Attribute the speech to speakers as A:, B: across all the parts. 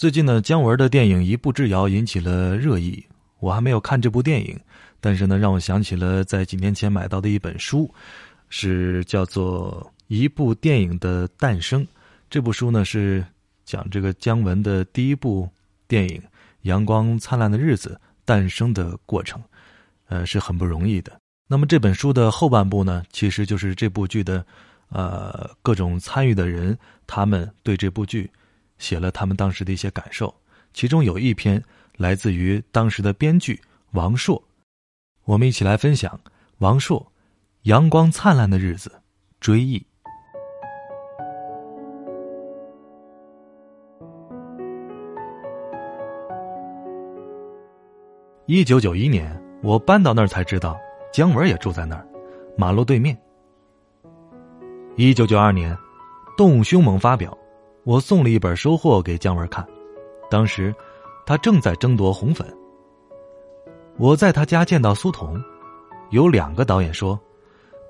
A: 最近呢，姜文的电影《一步之遥》引起了热议。我还没有看这部电影，但是呢，让我想起了在几年前买到的一本书，是叫做《一部电影的诞生》。这部书呢是讲这个姜文的第一部电影《阳光灿烂的日子》诞生的过程，呃，是很不容易的。那么这本书的后半部呢，其实就是这部剧的，呃，各种参与的人，他们对这部剧。写了他们当时的一些感受，其中有一篇来自于当时的编剧王朔，我们一起来分享王朔《阳光灿烂的日子》追忆。一九九一年，我搬到那儿才知道姜文也住在那儿，马路对面。一九九二年，《动物凶猛》发表。我送了一本收获给姜文看，当时他正在争夺红粉。我在他家见到苏童，有两个导演说，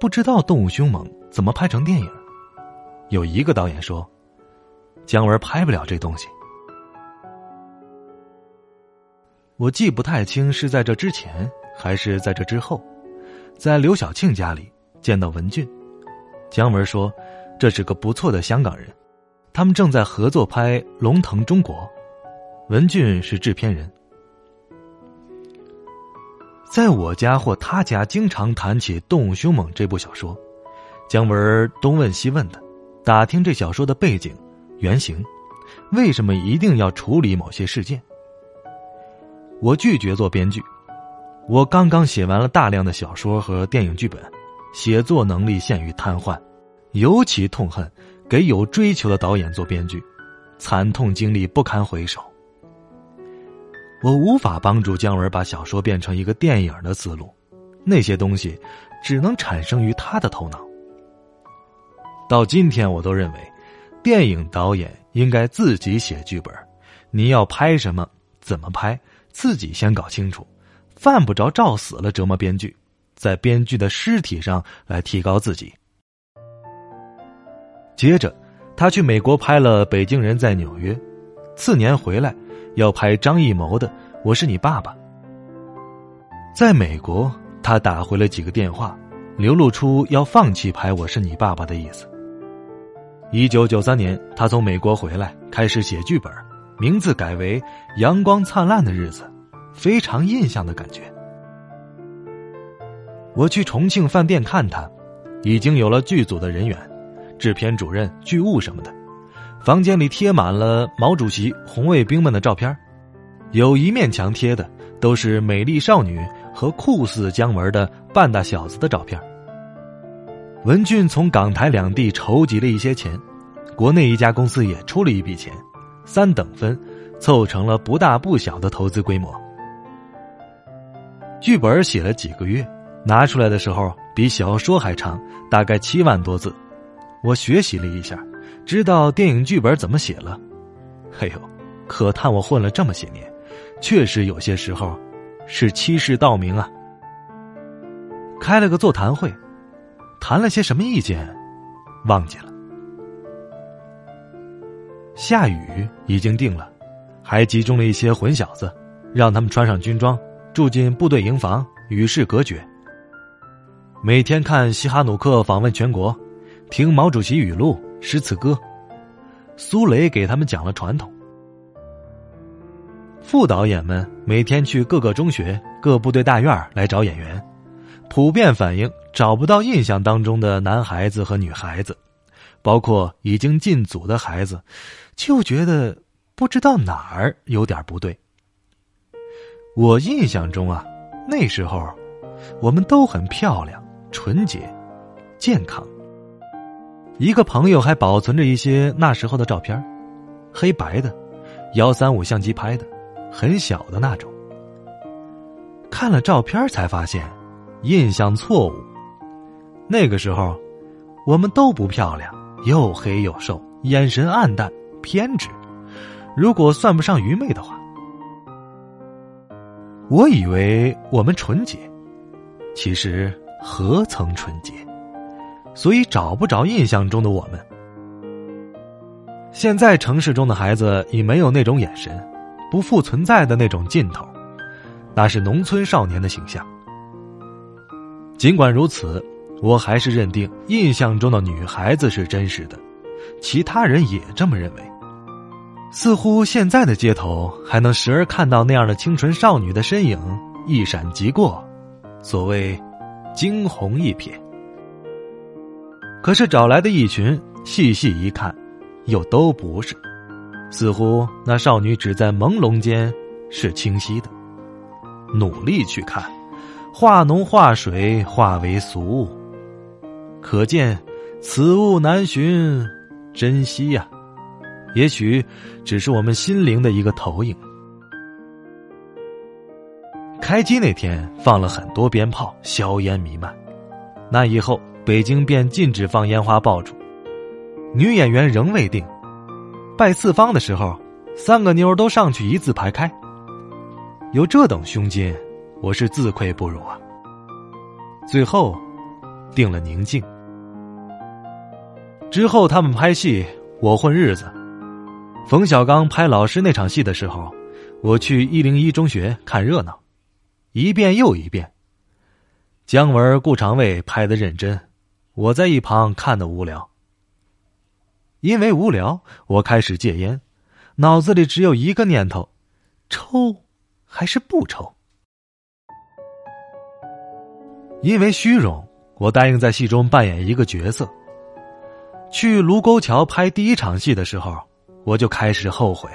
A: 不知道《动物凶猛》怎么拍成电影。有一个导演说，姜文拍不了这东西。我记不太清是在这之前还是在这之后，在刘晓庆家里见到文俊，姜文说，这是个不错的香港人。他们正在合作拍《龙腾中国》，文俊是制片人。在我家或他家，经常谈起《动物凶猛》这部小说，姜文东问西问的，打听这小说的背景、原型，为什么一定要处理某些事件。我拒绝做编剧，我刚刚写完了大量的小说和电影剧本，写作能力陷于瘫痪，尤其痛恨。给有追求的导演做编剧，惨痛经历不堪回首。我无法帮助姜文把小说变成一个电影的思路，那些东西只能产生于他的头脑。到今天，我都认为，电影导演应该自己写剧本，你要拍什么，怎么拍，自己先搞清楚，犯不着照死了折磨编剧，在编剧的尸体上来提高自己。接着，他去美国拍了《北京人在纽约》，次年回来要拍张艺谋的《我是你爸爸》。在美国，他打回了几个电话，流露出要放弃拍《我是你爸爸》的意思。一九九三年，他从美国回来，开始写剧本，名字改为《阳光灿烂的日子》，非常印象的感觉。我去重庆饭店看他，已经有了剧组的人员。制片主任、剧务什么的，房间里贴满了毛主席、红卫兵们的照片，有一面墙贴的都是美丽少女和酷似姜文的半大小子的照片。文俊从港台两地筹集了一些钱，国内一家公司也出了一笔钱，三等分，凑成了不大不小的投资规模。剧本写了几个月，拿出来的时候比小说还长，大概七万多字。我学习了一下，知道电影剧本怎么写了。哎呦，可叹我混了这么些年，确实有些时候是欺世盗名啊。开了个座谈会，谈了些什么意见，忘记了。下雨已经定了，还集中了一些混小子，让他们穿上军装，住进部队营房，与世隔绝。每天看西哈努克访问全国。听毛主席语录、诗词歌，苏雷给他们讲了传统。副导演们每天去各个中学、各部队大院来找演员，普遍反映找不到印象当中的男孩子和女孩子，包括已经进组的孩子，就觉得不知道哪儿有点不对。我印象中啊，那时候我们都很漂亮、纯洁、健康。一个朋友还保存着一些那时候的照片，黑白的，幺三五相机拍的，很小的那种。看了照片才发现，印象错误。那个时候，我们都不漂亮，又黑又瘦，眼神暗淡偏执。如果算不上愚昧的话，我以为我们纯洁，其实何曾纯洁？所以找不着印象中的我们。现在城市中的孩子已没有那种眼神，不复存在的那种劲头，那是农村少年的形象。尽管如此，我还是认定印象中的女孩子是真实的，其他人也这么认为。似乎现在的街头还能时而看到那样的清纯少女的身影一闪即过，所谓惊鸿一瞥。可是找来的一群，细细一看，又都不是。似乎那少女只在朦胧间是清晰的。努力去看，化浓化水，化为俗物。可见此物难寻，珍惜呀。也许只是我们心灵的一个投影。开机那天放了很多鞭炮，硝烟弥漫。那以后，北京便禁止放烟花爆竹。女演员仍未定，拜四方的时候，三个妞都上去一字排开。有这等胸襟，我是自愧不如啊。最后，定了宁静。之后他们拍戏，我混日子。冯小刚拍老师那场戏的时候，我去一零一中学看热闹，一遍又一遍。姜文、顾长卫拍的认真，我在一旁看的无聊。因为无聊，我开始戒烟，脑子里只有一个念头：抽还是不抽？因为虚荣，我答应在戏中扮演一个角色。去卢沟桥拍第一场戏的时候。我就开始后悔。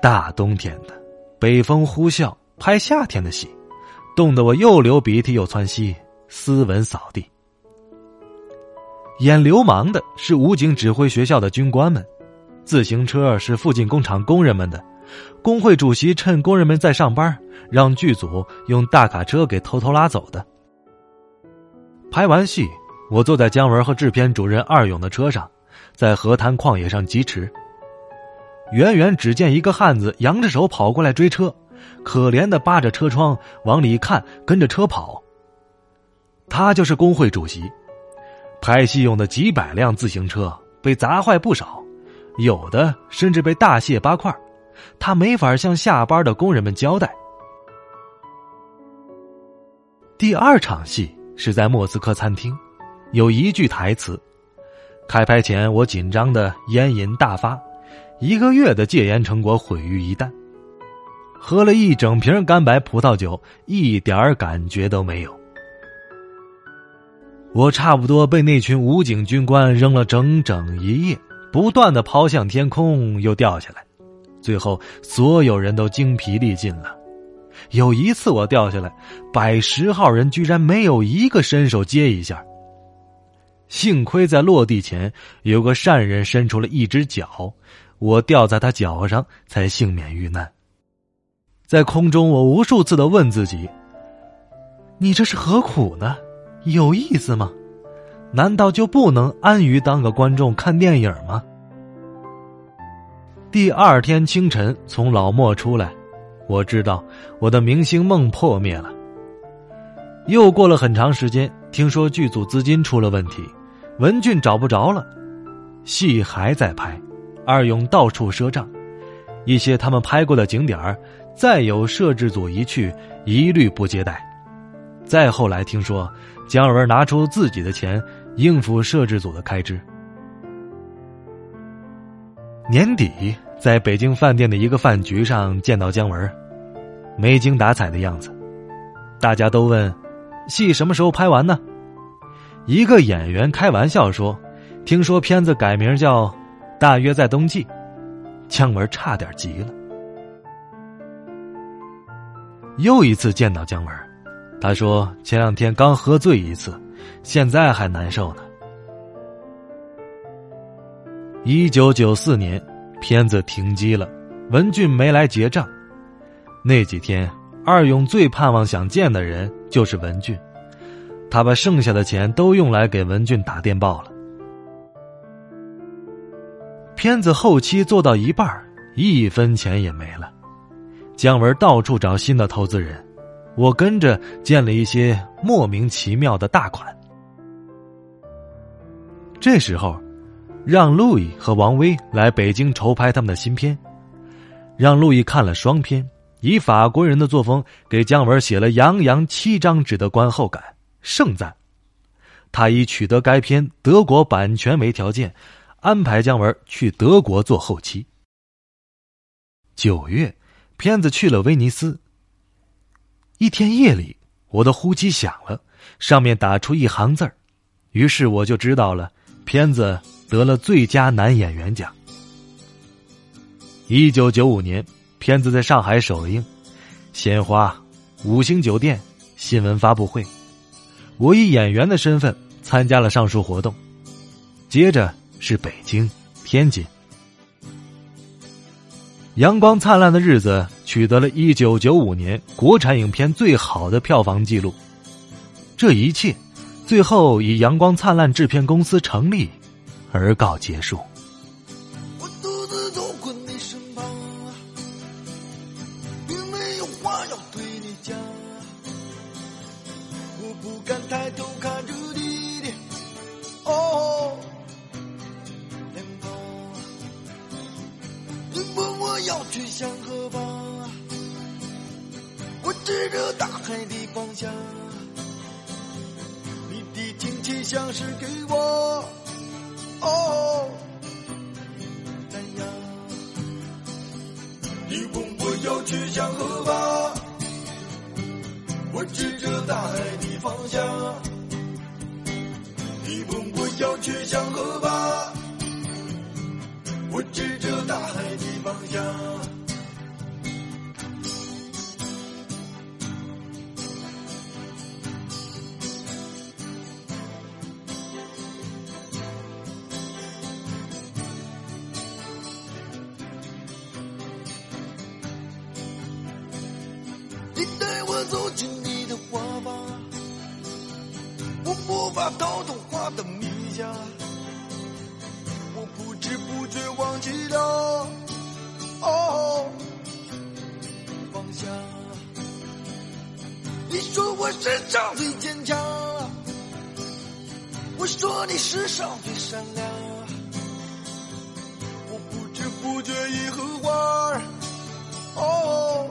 A: 大冬天的，北风呼啸，拍夏天的戏，冻得我又流鼻涕又窜稀，斯文扫地。演流氓的是武警指挥学校的军官们，自行车是附近工厂工人们的，工会主席趁工人们在上班，让剧组用大卡车给偷偷拉走的。拍完戏，我坐在姜文和制片主任二勇的车上，在河滩旷野上疾驰。远远只见一个汉子扬着手跑过来追车，可怜的扒着车窗往里看，跟着车跑。他就是工会主席。拍戏用的几百辆自行车被砸坏不少，有的甚至被大卸八块，他没法向下班的工人们交代。第二场戏是在莫斯科餐厅，有一句台词。开拍前我紧张的烟瘾大发。一个月的戒烟成果毁于一旦，喝了一整瓶干白葡萄酒，一点感觉都没有。我差不多被那群武警军官扔了整整一夜，不断的抛向天空，又掉下来，最后所有人都精疲力尽了。有一次我掉下来，百十号人居然没有一个伸手接一下。幸亏在落地前有个善人伸出了一只脚。我掉在他脚上，才幸免遇难。在空中，我无数次的问自己：“你这是何苦呢？有意思吗？难道就不能安于当个观众看电影吗？”第二天清晨，从老莫出来，我知道我的明星梦破灭了。又过了很长时间，听说剧组资金出了问题，文俊找不着了，戏还在拍。二勇到处赊账，一些他们拍过的景点再有摄制组一去，一律不接待。再后来听说，姜文拿出自己的钱应付摄制组的开支。年底在北京饭店的一个饭局上见到姜文，没精打采的样子，大家都问：“戏什么时候拍完呢？”一个演员开玩笑说：“听说片子改名叫……”大约在冬季，姜文差点急了。又一次见到姜文，他说前两天刚喝醉一次，现在还难受呢。一九九四年，片子停机了，文俊没来结账。那几天，二勇最盼望想见的人就是文俊，他把剩下的钱都用来给文俊打电报了。片子后期做到一半一分钱也没了。姜文到处找新的投资人，我跟着建了一些莫名其妙的大款。这时候，让路易和王威来北京筹拍他们的新片。让路易看了双片，以法国人的作风给姜文写了洋洋七张纸的观后感，盛赞。他以取得该片德国版权为条件，安排姜文去德国做后期。九月，片子去了威尼斯。一天夜里，我的呼机响了，上面打出一行字儿，于是我就知道了，片子得了最佳男演员奖。一九九五年，片子在上海首映，鲜花、五星酒店、新闻发布会，我以演员的身份参加了上述活动。接着是北京、天津。阳光灿烂的日子取得了一九九五年国产影片最好的票房纪录，这一切最后以阳光灿烂制片公司成立而告结束。
B: 我独自走过你身旁，并没有话要对你讲，我不敢抬头看着你的哦脸庞，你问我要去向何方，指着大海的方向，你的亲切像是给我走进你的花吧，我无法逃脱花的迷霞，我不知不觉忘记了哦放下。你说我世上最坚强，我说你世上最善良，我不知不觉已和花哦。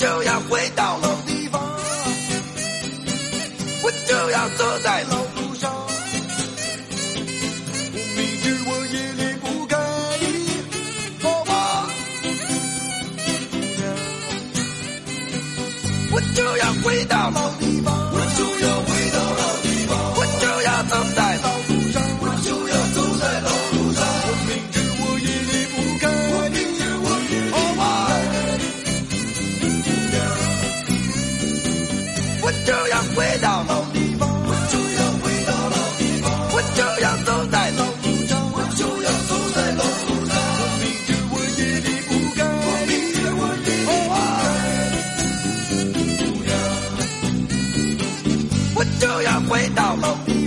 B: 就要回到老地方，我就要走在老路上。我明知我也离不开你，好吗？我就要回到老地方，我就要回到老